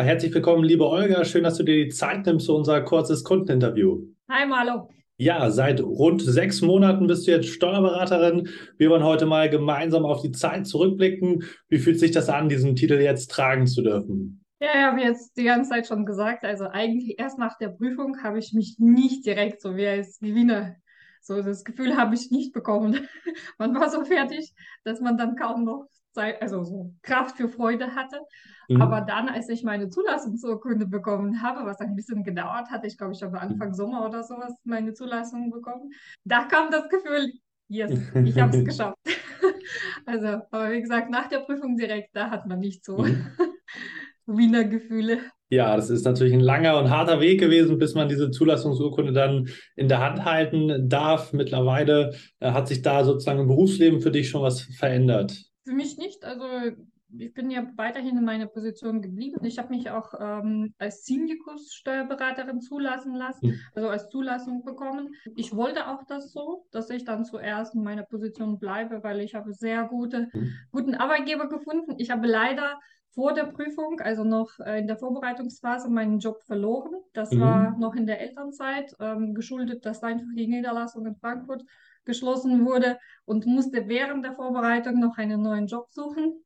Ja, herzlich willkommen, liebe Olga. Schön, dass du dir die Zeit nimmst für unser kurzes Kundeninterview. Hi, Marlo. Ja, seit rund sechs Monaten bist du jetzt Steuerberaterin. Wir wollen heute mal gemeinsam auf die Zeit zurückblicken. Wie fühlt sich das an, diesen Titel jetzt tragen zu dürfen? Ja, ich habe jetzt die ganze Zeit schon gesagt, also eigentlich erst nach der Prüfung habe ich mich nicht direkt so wie als Gewinner, so das Gefühl habe ich nicht bekommen. Man war so fertig, dass man dann kaum noch Zeit, also so Kraft für Freude hatte. Mhm. Aber dann, als ich meine Zulassungsurkunde bekommen habe, was ein bisschen gedauert hat, ich glaube, ich habe Anfang Sommer oder sowas meine Zulassung bekommen, da kam das Gefühl, yes, ich habe es geschafft. also, aber wie gesagt, nach der Prüfung direkt, da hat man nicht so mhm. Wiener Gefühle. Ja, das ist natürlich ein langer und harter Weg gewesen, bis man diese Zulassungsurkunde dann in der Hand halten darf. Mittlerweile äh, hat sich da sozusagen im Berufsleben für dich schon was verändert. Für mich nicht. Also ich bin ja weiterhin in meiner Position geblieben. Ich habe mich auch ähm, als Syndikus-Steuerberaterin zulassen lassen, mhm. also als Zulassung bekommen. Ich wollte auch das so, dass ich dann zuerst in meiner Position bleibe, weil ich habe sehr gute, mhm. guten Arbeitgeber gefunden. Ich habe leider vor der Prüfung, also noch äh, in der Vorbereitungsphase, meinen Job verloren. Das mhm. war noch in der Elternzeit, ähm, geschuldet, dass einfach die Niederlassung in Frankfurt geschlossen wurde und musste während der Vorbereitung noch einen neuen Job suchen.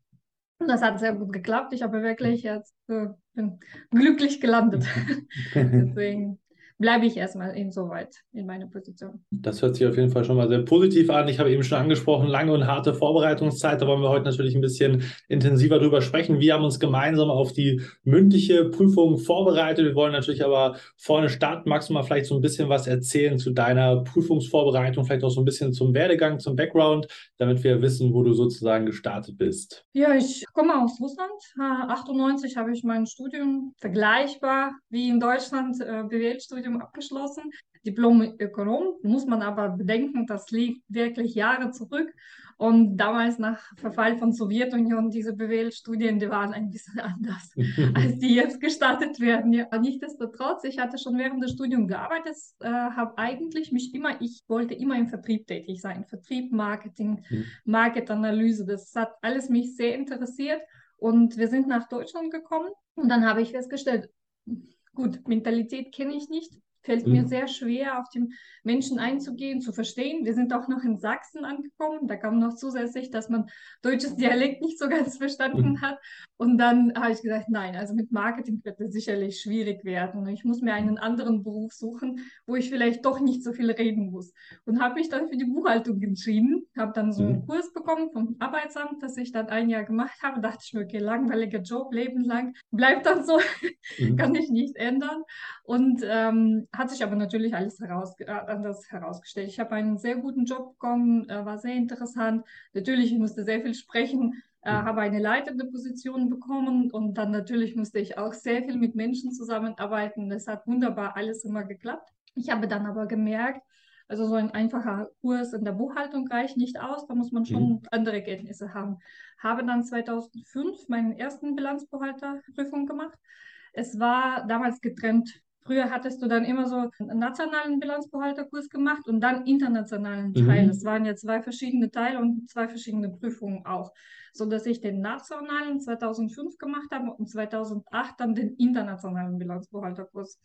Das hat sehr gut geklappt. Ich habe wirklich jetzt äh, bin glücklich gelandet. Deswegen bleibe ich erstmal insoweit in meiner Position. Das hört sich auf jeden Fall schon mal sehr positiv an. Ich habe eben schon angesprochen, lange und harte Vorbereitungszeit. Da wollen wir heute natürlich ein bisschen intensiver drüber sprechen. Wir haben uns gemeinsam auf die mündliche Prüfung vorbereitet. Wir wollen natürlich aber vorne starten. Magst du mal vielleicht so ein bisschen was erzählen zu deiner Prüfungsvorbereitung, vielleicht auch so ein bisschen zum Werdegang, zum Background, damit wir wissen, wo du sozusagen gestartet bist? Ja, ich komme aus Russland. 98 habe ich mein Studium vergleichbar wie in Deutschland äh, BWL-Studium Studium abgeschlossen, Diplom-Ökonom. Muss man aber bedenken, das liegt wirklich Jahre zurück. Und damals nach Verfall von Sowjetunion, diese BWL-Studien, die waren ein bisschen anders, als die jetzt gestartet werden. Ja, nichtsdestotrotz, ich hatte schon während des Studiums gearbeitet, äh, habe eigentlich mich immer, ich wollte immer im Vertrieb tätig sein. Vertrieb, Marketing, mhm. Marketanalyse, das hat alles mich sehr interessiert. Und wir sind nach Deutschland gekommen und dann habe ich festgestellt, Gut, Mentalität kenne ich nicht. Fällt mhm. mir sehr schwer, auf die Menschen einzugehen, zu verstehen. Wir sind auch noch in Sachsen angekommen. Da kam noch zusätzlich, dass man deutsches Dialekt nicht so ganz verstanden mhm. hat. Und dann habe ich gesagt, nein, also mit Marketing wird es sicherlich schwierig werden. Ich muss mir einen anderen Beruf suchen, wo ich vielleicht doch nicht so viel reden muss. Und habe mich dann für die Buchhaltung entschieden. Habe dann so einen mhm. Kurs bekommen vom Arbeitsamt, das ich dann ein Jahr gemacht habe. Dachte ich mir, okay, langweiliger Job, Leben lang. Bleibt dann so, mhm. kann ich nicht ändern. Und ähm, hat sich aber natürlich alles heraus, äh, anders herausgestellt. Ich habe einen sehr guten Job bekommen, äh, war sehr interessant. Natürlich, ich musste sehr viel sprechen, äh, habe eine leitende Position bekommen und dann natürlich musste ich auch sehr viel mit Menschen zusammenarbeiten. Das hat wunderbar alles immer geklappt. Ich habe dann aber gemerkt, also so ein einfacher Kurs in der Buchhaltung reicht nicht aus, da muss man schon mhm. andere Kenntnisse haben. Habe dann 2005 meinen ersten Bilanzbuchhalterprüfung gemacht. Es war damals getrennt Früher hattest du dann immer so einen nationalen Bilanzbuchhalterkurs gemacht und dann internationalen Teil. Mhm. Es waren ja zwei verschiedene Teile und zwei verschiedene Prüfungen auch. So dass ich den nationalen 2005 gemacht habe und 2008 dann den internationalen Bilanzbuchhalterkurs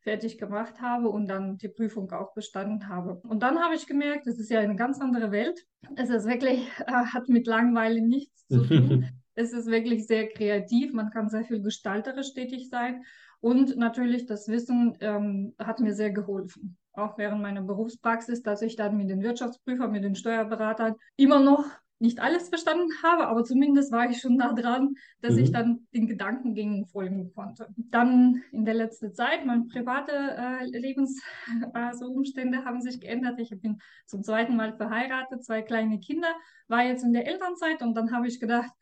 fertig gemacht habe und dann die Prüfung auch bestanden habe. Und dann habe ich gemerkt, es ist ja eine ganz andere Welt. Es ist wirklich, äh, hat mit Langweile nichts zu tun. es ist wirklich sehr kreativ. Man kann sehr viel gestalterisch tätig sein. Und natürlich das Wissen ähm, hat mir sehr geholfen. Auch während meiner Berufspraxis, dass ich dann mit den Wirtschaftsprüfern, mit den Steuerberatern immer noch nicht alles verstanden habe, aber zumindest war ich schon nah dran, dass mhm. ich dann den Gedankengängen folgen konnte. Dann in der letzten Zeit, meine private äh, Lebensumstände also haben sich geändert. Ich bin zum zweiten Mal verheiratet, zwei kleine Kinder, war jetzt in der Elternzeit und dann habe ich gedacht,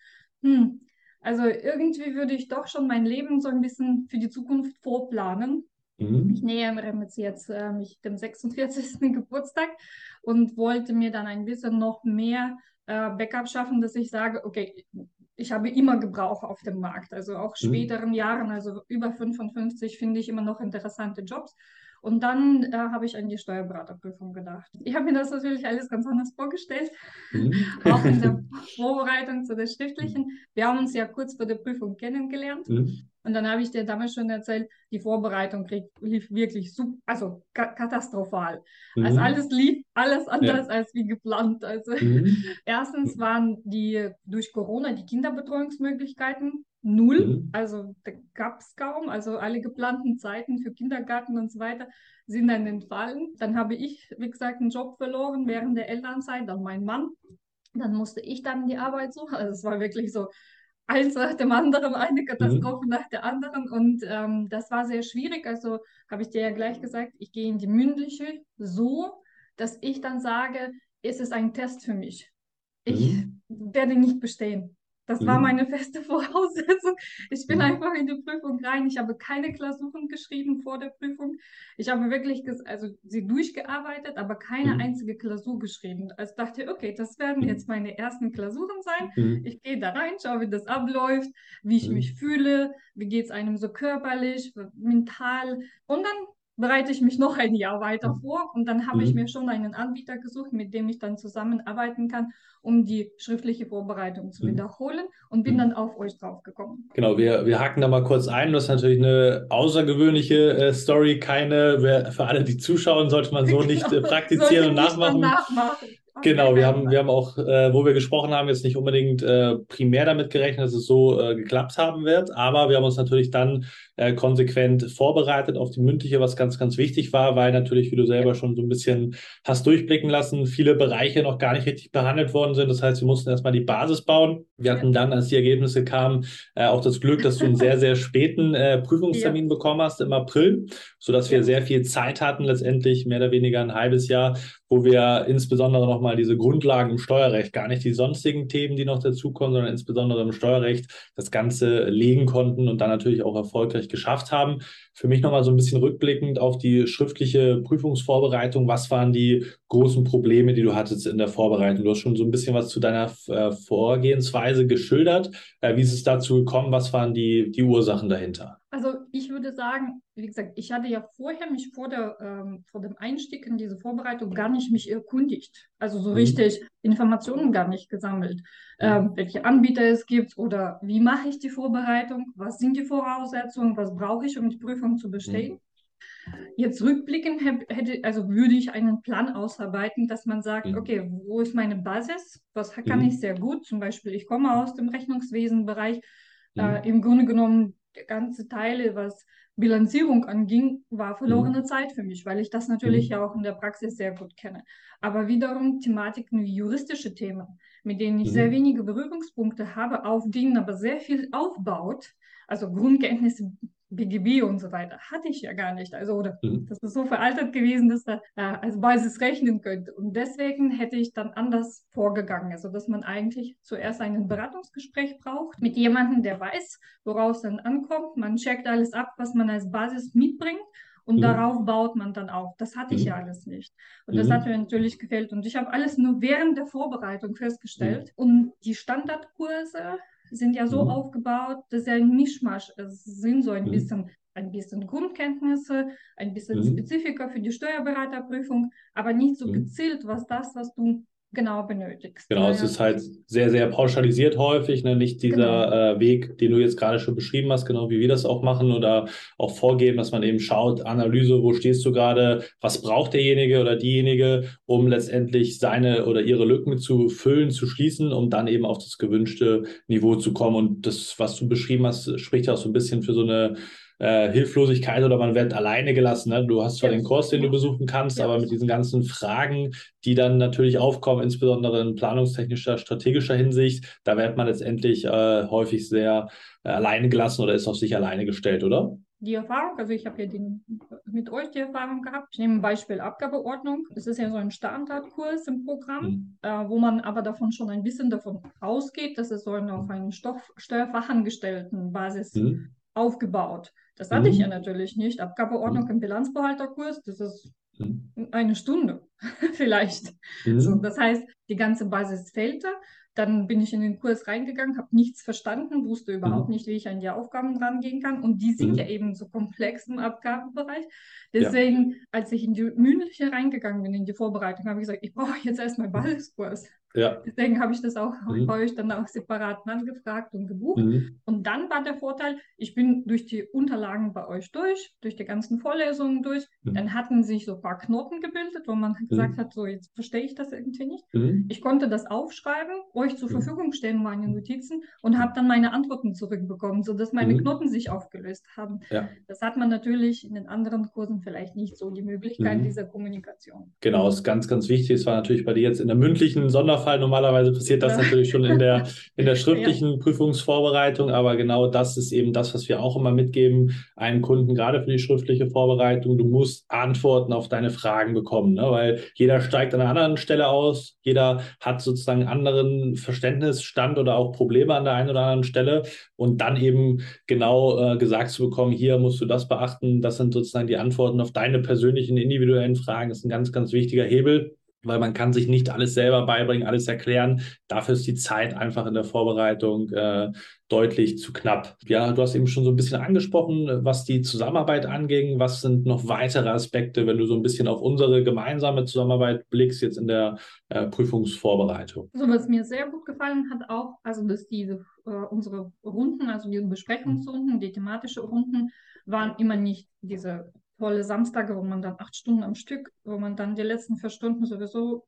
hm, also irgendwie würde ich doch schon mein Leben so ein bisschen für die Zukunft vorplanen. Mhm. Ich nähere mir jetzt äh, mich dem 46. Geburtstag und wollte mir dann ein bisschen noch mehr äh, Backup schaffen, dass ich sage, okay, ich habe immer Gebrauch auf dem Markt. Also auch mhm. späteren Jahren, also über 55, finde ich immer noch interessante Jobs. Und dann äh, habe ich an die Steuerberaterprüfung gedacht. Ich habe mir das natürlich alles ganz anders vorgestellt, mhm. auch in der Vorbereitung zu der schriftlichen. Wir haben uns ja kurz vor der Prüfung kennengelernt. Mhm. Und dann habe ich dir damals schon erzählt, die Vorbereitung lief wirklich super, also katastrophal. Mhm. Also alles lief alles anders ja. als wie geplant. Also mhm. erstens waren die durch Corona die Kinderbetreuungsmöglichkeiten null. Mhm. Also da gab es kaum. Also alle geplanten Zeiten für Kindergarten und so weiter sind dann entfallen. Dann habe ich, wie gesagt, einen Job verloren während der Elternzeit, dann mein Mann. Dann musste ich dann die Arbeit suchen. Also es war wirklich so eins nach dem anderen, eine Katastrophe mhm. nach der anderen. Und ähm, das war sehr schwierig. Also habe ich dir ja gleich gesagt, ich gehe in die mündliche so, dass ich dann sage, es ist ein Test für mich. Ich mhm. werde nicht bestehen. Das mhm. war meine feste Voraussetzung. Ich bin mhm. einfach in die Prüfung rein. Ich habe keine Klausuren geschrieben vor der Prüfung. Ich habe wirklich also sie durchgearbeitet, aber keine mhm. einzige Klausur geschrieben. Also dachte, okay, das werden mhm. jetzt meine ersten Klausuren sein. Mhm. Ich gehe da rein, schaue, wie das abläuft, wie ich mich fühle, wie geht es einem so körperlich, mental. Und dann bereite ich mich noch ein Jahr weiter vor und dann habe mhm. ich mir schon einen Anbieter gesucht, mit dem ich dann zusammenarbeiten kann, um die schriftliche Vorbereitung zu mhm. wiederholen und bin mhm. dann auf euch draufgekommen. Genau, wir, wir haken da mal kurz ein. Das ist natürlich eine außergewöhnliche äh, Story, keine, für alle, die zuschauen, sollte man so nicht äh, praktizieren und nachmachen. nachmachen. Genau, wir haben, wir haben auch, äh, wo wir gesprochen haben, jetzt nicht unbedingt äh, primär damit gerechnet, dass es so äh, geklappt haben wird, aber wir haben uns natürlich dann äh, konsequent vorbereitet auf die mündliche, was ganz, ganz wichtig war, weil natürlich, wie du selber schon so ein bisschen hast durchblicken lassen, viele Bereiche noch gar nicht richtig behandelt worden sind. Das heißt, wir mussten erstmal die Basis bauen. Wir hatten dann, als die Ergebnisse kamen, äh, auch das Glück, dass du einen sehr, sehr späten äh, Prüfungstermin ja. bekommen hast im April, sodass wir sehr viel Zeit hatten, letztendlich mehr oder weniger ein halbes Jahr, wo wir insbesondere nochmal diese Grundlagen im Steuerrecht, gar nicht die sonstigen Themen, die noch dazukommen, sondern insbesondere im Steuerrecht das Ganze legen konnten und dann natürlich auch erfolgreich geschafft haben. Für mich nochmal so ein bisschen rückblickend auf die schriftliche Prüfungsvorbereitung. Was waren die großen Probleme, die du hattest in der Vorbereitung? Du hast schon so ein bisschen was zu deiner äh, Vorgehensweise geschildert. Äh, wie ist es dazu gekommen? Was waren die, die Ursachen dahinter? Also ich würde sagen, wie gesagt, ich hatte ja vorher mich vor, der, ähm, vor dem Einstieg in diese Vorbereitung gar nicht mich erkundigt. Also so mhm. richtig Informationen gar nicht gesammelt. Mhm. Ähm, welche Anbieter es gibt oder wie mache ich die Vorbereitung, was sind die Voraussetzungen, was brauche ich, um die Prüfung zu bestehen. Mhm. Jetzt rückblickend hätte, also würde ich einen Plan ausarbeiten, dass man sagt, mhm. okay, wo ist meine Basis? Was kann mhm. ich sehr gut? Zum Beispiel, ich komme aus dem Rechnungswesenbereich. Äh, mhm. Im Grunde genommen ganze Teile, was Bilanzierung anging, war verlorene mhm. Zeit für mich, weil ich das natürlich mhm. ja auch in der Praxis sehr gut kenne. Aber wiederum Thematiken wie juristische Themen, mit denen ich mhm. sehr wenige Berührungspunkte habe, auf denen aber sehr viel aufbaut, also Grundkenntnisse BGB und so weiter, hatte ich ja gar nicht. Also, oder mhm. das ist so veraltet gewesen, dass da äh, als Basis rechnen könnte. Und deswegen hätte ich dann anders vorgegangen. Also, dass man eigentlich zuerst ein Beratungsgespräch braucht mit jemandem, der weiß, woraus dann ankommt. Man checkt alles ab, was man als Basis mitbringt. Und mhm. darauf baut man dann auf. Das hatte ich mhm. ja alles nicht. Und das mhm. hat mir natürlich gefällt. Und ich habe alles nur während der Vorbereitung festgestellt. Mhm. Und die Standardkurse sind ja so mhm. aufgebaut, dass sie ein Mischmasch sind, so ein mhm. bisschen ein bisschen Grundkenntnisse, ein bisschen mhm. Spezifika für die Steuerberaterprüfung, aber nicht so mhm. gezielt, was das, was du genau benötigst. Genau, es ist halt sehr, sehr pauschalisiert häufig, ne? nicht dieser genau. äh, Weg, den du jetzt gerade schon beschrieben hast, genau wie wir das auch machen oder auch vorgeben, dass man eben schaut, Analyse, wo stehst du gerade, was braucht derjenige oder diejenige, um letztendlich seine oder ihre Lücken zu füllen, zu schließen, um dann eben auf das gewünschte Niveau zu kommen. Und das, was du beschrieben hast, spricht ja auch so ein bisschen für so eine äh, Hilflosigkeit oder man wird alleine gelassen. Ne? Du hast zwar ja. den Kurs, den du besuchen kannst, ja. aber mit diesen ganzen Fragen, die dann natürlich aufkommen, insbesondere in planungstechnischer, strategischer Hinsicht, da wird man letztendlich äh, häufig sehr äh, alleine gelassen oder ist auf sich alleine gestellt, oder? die Erfahrung, also ich habe ja den, mit euch die Erfahrung gehabt. Ich nehme ein Beispiel Abgabeordnung. Das ist ja so ein Standardkurs im Programm, mhm. äh, wo man aber davon schon ein bisschen davon ausgeht, dass es so eine, auf einen Stoff, Steuerfachangestelltenbasis mhm aufgebaut. Das hatte mhm. ich ja natürlich nicht. Abgabeordnung mhm. im Bilanzbehalterkurs, das ist mhm. eine Stunde. vielleicht. Mhm. So, das heißt, die ganze Basis fehlte. Dann bin ich in den Kurs reingegangen, habe nichts verstanden, wusste überhaupt mhm. nicht, wie ich an die Aufgaben rangehen kann. Und die sind mhm. ja eben so komplex im Abgabenbereich. Deswegen, ja. als ich in die mündliche reingegangen bin, in die Vorbereitung, habe ich gesagt, ich brauche jetzt erstmal Basiskurs. Ja. Deswegen habe ich das auch mhm. bei euch dann auch separat angefragt und gebucht. Mhm. Und dann war der Vorteil, ich bin durch die Unterlagen bei euch durch, durch die ganzen Vorlesungen durch. Mhm. Dann hatten sich so ein paar Knoten gebildet, wo man gesagt mhm. hat, so jetzt verstehe ich das irgendwie nicht. Mhm. Ich konnte das aufschreiben, euch zur mhm. Verfügung stellen, meine Notizen und habe dann meine Antworten zurückbekommen, sodass meine Knoten sich aufgelöst haben. Ja. Das hat man natürlich in den anderen Kursen vielleicht nicht so die Möglichkeit dieser Kommunikation. Genau, ist ganz, ganz wichtig. Es war natürlich bei dir jetzt in der mündlichen Sonderfall Fall. Normalerweise passiert das ja. natürlich schon in der, in der schriftlichen ja. Prüfungsvorbereitung, aber genau das ist eben das, was wir auch immer mitgeben, einem Kunden, gerade für die schriftliche Vorbereitung. Du musst Antworten auf deine Fragen bekommen, ne? weil jeder steigt an einer anderen Stelle aus, jeder hat sozusagen einen anderen Verständnisstand oder auch Probleme an der einen oder anderen Stelle und dann eben genau äh, gesagt zu bekommen, hier musst du das beachten, das sind sozusagen die Antworten auf deine persönlichen individuellen Fragen, das ist ein ganz, ganz wichtiger Hebel weil man kann sich nicht alles selber beibringen, alles erklären. Dafür ist die Zeit einfach in der Vorbereitung äh, deutlich zu knapp. Ja, du hast eben schon so ein bisschen angesprochen, was die Zusammenarbeit anging. Was sind noch weitere Aspekte, wenn du so ein bisschen auf unsere gemeinsame Zusammenarbeit blickst jetzt in der äh, Prüfungsvorbereitung? So, was mir sehr gut gefallen hat auch, also dass diese äh, unsere Runden, also die Besprechungsrunden, die thematische Runden, waren immer nicht diese volle Samstage, wo man dann acht Stunden am Stück, wo man dann die letzten vier Stunden sowieso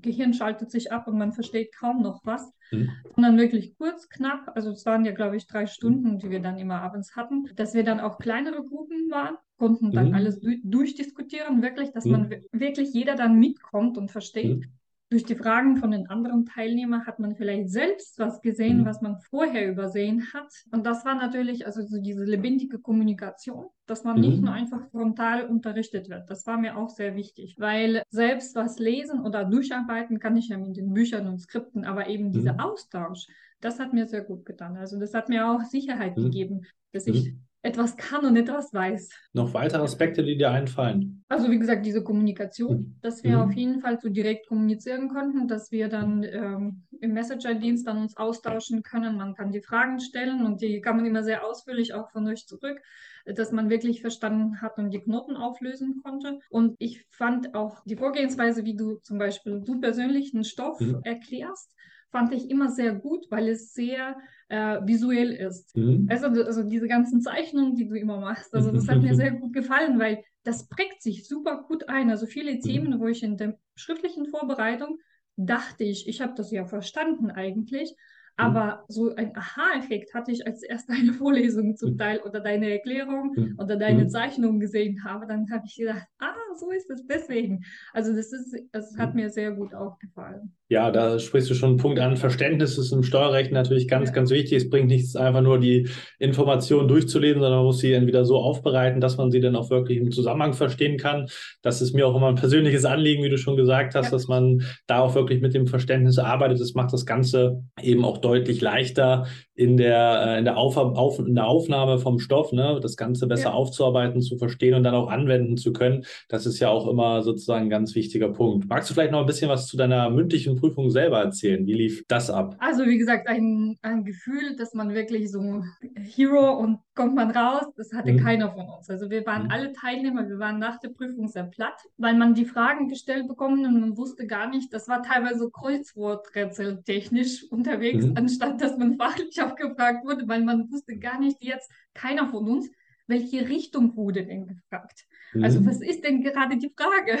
Gehirn schaltet sich ab und man versteht kaum noch was, mhm. sondern wirklich kurz, knapp. Also es waren ja, glaube ich, drei Stunden, die wir dann immer abends hatten, dass wir dann auch kleinere Gruppen waren, konnten dann mhm. alles durchdiskutieren, wirklich, dass mhm. man wirklich jeder dann mitkommt und versteht. Mhm durch die Fragen von den anderen Teilnehmern hat man vielleicht selbst was gesehen, mhm. was man vorher übersehen hat. Und das war natürlich also so diese lebendige Kommunikation, dass man mhm. nicht nur einfach frontal unterrichtet wird. Das war mir auch sehr wichtig, weil selbst was lesen oder durcharbeiten kann ich ja mit den Büchern und Skripten, aber eben dieser mhm. Austausch, das hat mir sehr gut getan. Also das hat mir auch Sicherheit mhm. gegeben, dass ich mhm etwas kann und etwas weiß. Noch weitere Aspekte, die dir einfallen? Also wie gesagt, diese Kommunikation, hm. dass wir mhm. auf jeden Fall so direkt kommunizieren konnten, dass wir dann ähm, im Messenger-Dienst dann uns austauschen können. Man kann die Fragen stellen und die kann man immer sehr ausführlich auch von euch zurück, dass man wirklich verstanden hat und die Knoten auflösen konnte. Und ich fand auch die Vorgehensweise, wie du zum Beispiel du persönlich einen Stoff mhm. erklärst, fand ich immer sehr gut, weil es sehr äh, visuell ist. Mhm. Also, also diese ganzen Zeichnungen, die du immer machst, also das hat mir sehr gut gefallen, weil das prägt sich super gut ein. Also viele mhm. Themen, wo ich in der schriftlichen Vorbereitung dachte ich, ich habe das ja verstanden eigentlich. Aber so ein Aha-Effekt hatte ich, als erst deine Vorlesung zum mhm. Teil oder deine Erklärung mhm. oder deine Zeichnung gesehen habe. Dann habe ich gedacht, ah, so ist es deswegen. Also das ist, das hat mir sehr gut auch gefallen. Ja, da sprichst du schon einen Punkt an. Verständnis ist im Steuerrecht natürlich ganz, ja. ganz wichtig. Es bringt nichts, einfach nur die Informationen durchzulesen, sondern man muss sie entweder so aufbereiten, dass man sie dann auch wirklich im Zusammenhang verstehen kann. Das ist mir auch immer ein persönliches Anliegen, wie du schon gesagt hast, ja. dass man da auch wirklich mit dem Verständnis arbeitet. Das macht das Ganze eben auch deutlich leichter in der, äh, in der, Auf, auf, in der Aufnahme vom Stoff, ne, das Ganze besser ja. aufzuarbeiten, zu verstehen und dann auch anwenden zu können. Das ist ja auch immer sozusagen ein ganz wichtiger Punkt. Magst du vielleicht noch ein bisschen was zu deiner mündlichen Prüfung selber erzählen? Wie lief das ab? Also, wie gesagt, ein, ein Gefühl, dass man wirklich so Hero und kommt man raus, das hatte mhm. keiner von uns. Also, wir waren mhm. alle Teilnehmer, wir waren nach der Prüfung sehr platt, weil man die Fragen gestellt bekommen und man wusste gar nicht, das war teilweise so Kreuzworträtsel technisch unterwegs, mhm. anstatt dass man fachlich abgefragt wurde, weil man wusste gar nicht jetzt, keiner von uns, welche Richtung wurde denn gefragt? Also, mhm. Also was ist denn gerade die Frage?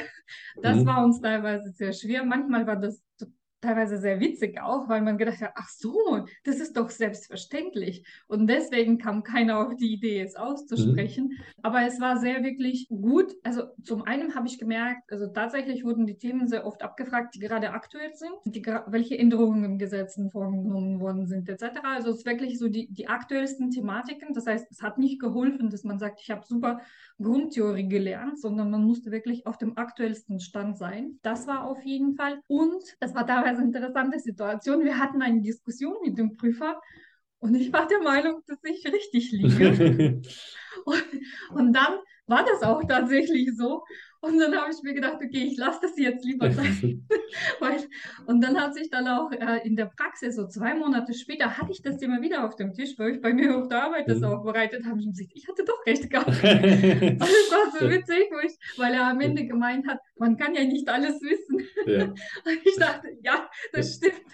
Das mhm. war uns teilweise sehr schwer. Manchmal war das teilweise sehr witzig auch, weil man gedacht hat, ach so, das ist doch selbstverständlich. Und deswegen kam keiner auf die Idee, es auszusprechen. Mhm. Aber es war sehr wirklich gut. Also zum einen habe ich gemerkt, also tatsächlich wurden die Themen sehr oft abgefragt, die gerade aktuell sind, die, welche Änderungen im Gesetz vorgenommen worden sind, etc. Also es ist wirklich so die, die aktuellsten Thematiken. Das heißt, es hat nicht geholfen, dass man sagt, ich habe super Grundtheorie gelernt, sondern man musste wirklich auf dem aktuellsten Stand sein. Das war auf jeden Fall. Und es war teilweise eine interessante Situation. Wir hatten eine Diskussion mit dem Prüfer und ich war der Meinung, dass ich richtig liege. und, und dann war das auch tatsächlich so. Und dann habe ich mir gedacht, okay, ich lasse das jetzt lieber sein. Und dann hat sich dann auch äh, in der Praxis, so zwei Monate später, hatte ich das immer wieder auf dem Tisch, weil ich bei mir auf der Arbeit das mhm. aufbereitet habe. Und gesagt, ich hatte doch recht gehabt. das war so witzig, ich, weil er am Ende gemeint hat, man kann ja nicht alles wissen. Ja. und ich dachte, ja, das stimmt.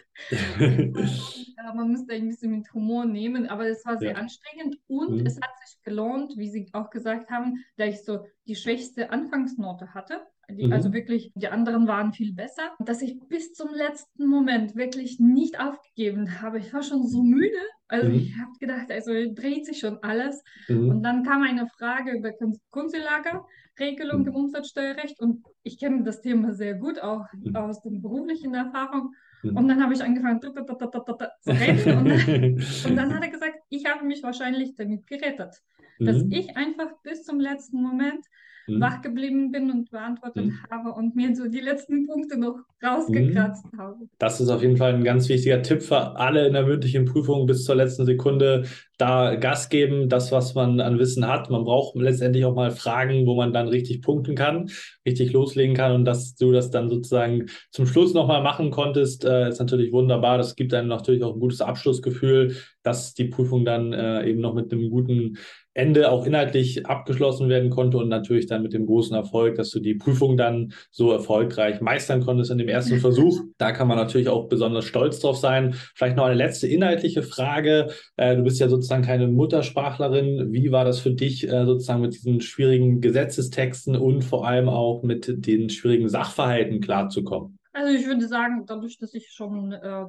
Man müsste ein bisschen mit Humor nehmen, aber es war sehr ja. anstrengend und mhm. es hat sich gelohnt, wie Sie auch gesagt haben, da ich so die schwächste Anfangsnote hatte. Die, mhm. Also wirklich, die anderen waren viel besser. Dass ich bis zum letzten Moment wirklich nicht aufgegeben habe. Ich war schon so müde. Also mhm. ich habe gedacht, also dreht sich schon alles. Mhm. Und dann kam eine Frage über Kunstlagerregelung mhm. im Umsatzsteuerrecht. Und ich kenne das Thema sehr gut, auch mhm. aus der beruflichen Erfahrung. Mhm. Und dann habe ich angefangen zu reden. Und dann, und dann hat er gesagt, ich habe mich wahrscheinlich damit gerettet, dass ich einfach bis zum letzten Moment mhm. wach geblieben bin und beantwortet mhm. habe und mir so die letzten Punkte noch rausgekratzt mhm. habe. Das ist auf jeden Fall ein ganz wichtiger Tipp für alle in der mündlichen Prüfung bis zur letzten Sekunde da Gas geben, das, was man an Wissen hat. Man braucht letztendlich auch mal Fragen, wo man dann richtig punkten kann, richtig loslegen kann und dass du das dann sozusagen zum Schluss nochmal machen konntest, äh, ist natürlich wunderbar. Das gibt einem natürlich auch ein gutes Abschlussgefühl, dass die Prüfung dann äh, eben noch mit einem guten Ende auch inhaltlich abgeschlossen werden konnte und natürlich dann mit dem großen Erfolg, dass du die Prüfung dann so erfolgreich meistern konntest in dem ersten Versuch. Da kann man natürlich auch besonders stolz drauf sein. Vielleicht noch eine letzte inhaltliche Frage. Äh, du bist ja sozusagen keine Muttersprachlerin. Wie war das für dich äh, sozusagen mit diesen schwierigen Gesetzestexten und vor allem auch mit den schwierigen Sachverhalten klarzukommen? Also ich würde sagen, dadurch, dass ich schon äh,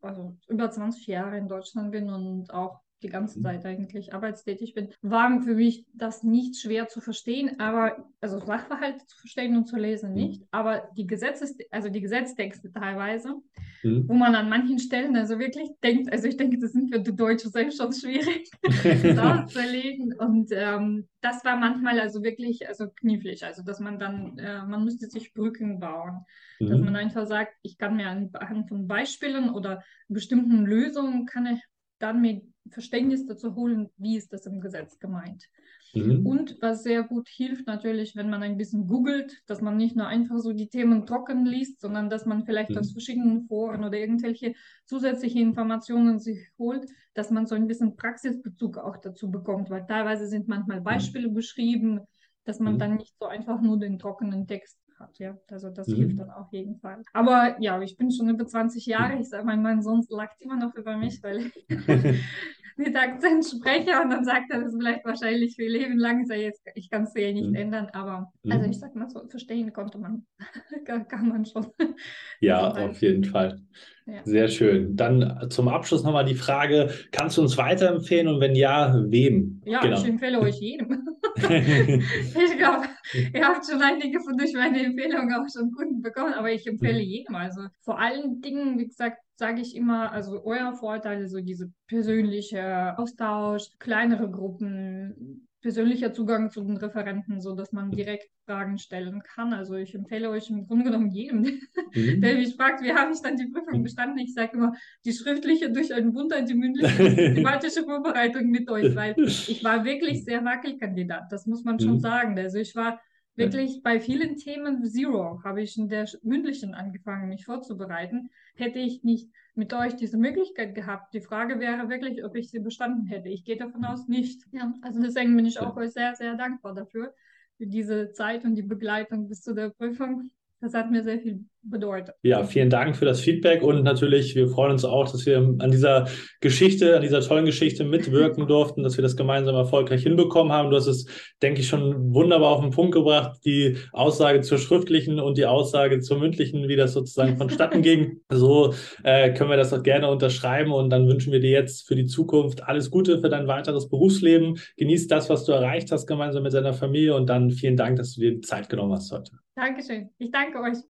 also über 20 Jahre in Deutschland bin und auch die ganze mhm. Zeit eigentlich arbeitstätig bin, war für mich das nicht schwer zu verstehen, aber also Sachverhalte zu verstehen und zu lesen mhm. nicht, aber die Gesetzes, also die Gesetztexte teilweise, mhm. wo man an manchen Stellen also wirklich denkt, also ich denke, das sind für die Deutsche selbst schon schwierig, das auszulegen und ähm, das war manchmal also wirklich also knifflig, also dass man dann, äh, man müsste sich Brücken bauen, mhm. dass man einfach sagt, ich kann mir anhand von Beispielen oder bestimmten Lösungen kann ich dann mir Verständnis dazu holen, wie ist das im Gesetz gemeint. Mhm. Und was sehr gut hilft natürlich, wenn man ein bisschen googelt, dass man nicht nur einfach so die Themen trocken liest, sondern dass man vielleicht mhm. aus verschiedenen Foren oder irgendwelche zusätzliche Informationen sich holt, dass man so ein bisschen Praxisbezug auch dazu bekommt, weil teilweise sind manchmal mhm. Beispiele mhm. beschrieben, dass man mhm. dann nicht so einfach nur den trockenen Text hat. Ja, also das mhm. hilft dann auf jeden Fall. Aber ja, ich bin schon über 20 Jahre. Ich sage, mein Mann sonst lacht immer noch über mich, weil ich mit Akzent spreche und dann sagt er das vielleicht wahrscheinlich für Leben lang. Ich, jetzt, ich kann es ja nicht mhm. ändern, aber mhm. also ich sag mal so, verstehen konnte man, kann man schon. Ja, auf jeden Fall. Ja. Sehr schön. Dann zum Abschluss nochmal die Frage, kannst du uns weiterempfehlen und wenn ja, wem? Ja, genau. ich empfehle euch jedem. ich glaube, ihr habt schon einige von durch meine Empfehlungen auch schon Kunden bekommen, aber ich empfehle jedem. Also vor allen Dingen, wie gesagt, sage ich immer, also euer Vorteil, so diese persönliche Austausch, kleinere Gruppen, persönlicher Zugang zu den Referenten, so dass man direkt Fragen stellen kann. Also ich empfehle euch im Grunde genommen jedem, mhm. der mich fragt, wie habe ich dann die Prüfung bestanden? Ich sage immer, die schriftliche durch ein Wunder, die mündliche thematische Vorbereitung mit euch, weil ich war wirklich sehr Wackelkandidat, das muss man schon mhm. sagen. Also ich war wirklich bei vielen Themen Zero, habe ich in der mündlichen angefangen, mich vorzubereiten. Hätte ich nicht mit euch diese Möglichkeit gehabt. Die Frage wäre wirklich, ob ich sie bestanden hätte. Ich gehe davon aus, nicht. Ja, also deswegen bin ich auch euch sehr, sehr dankbar dafür, für diese Zeit und die Begleitung bis zu der Prüfung. Das hat mir sehr viel bedeutet. Ja, vielen Dank für das Feedback und natürlich, wir freuen uns auch, dass wir an dieser Geschichte, an dieser tollen Geschichte mitwirken durften, dass wir das gemeinsam erfolgreich hinbekommen haben. Du hast es, denke ich, schon wunderbar auf den Punkt gebracht, die Aussage zur schriftlichen und die Aussage zur mündlichen, wie das sozusagen vonstatten ging. So äh, können wir das auch gerne unterschreiben und dann wünschen wir dir jetzt für die Zukunft alles Gute für dein weiteres Berufsleben. Genieß das, was du erreicht hast, gemeinsam mit deiner Familie und dann vielen Dank, dass du dir die Zeit genommen hast heute. Dankeschön. Ich danke euch.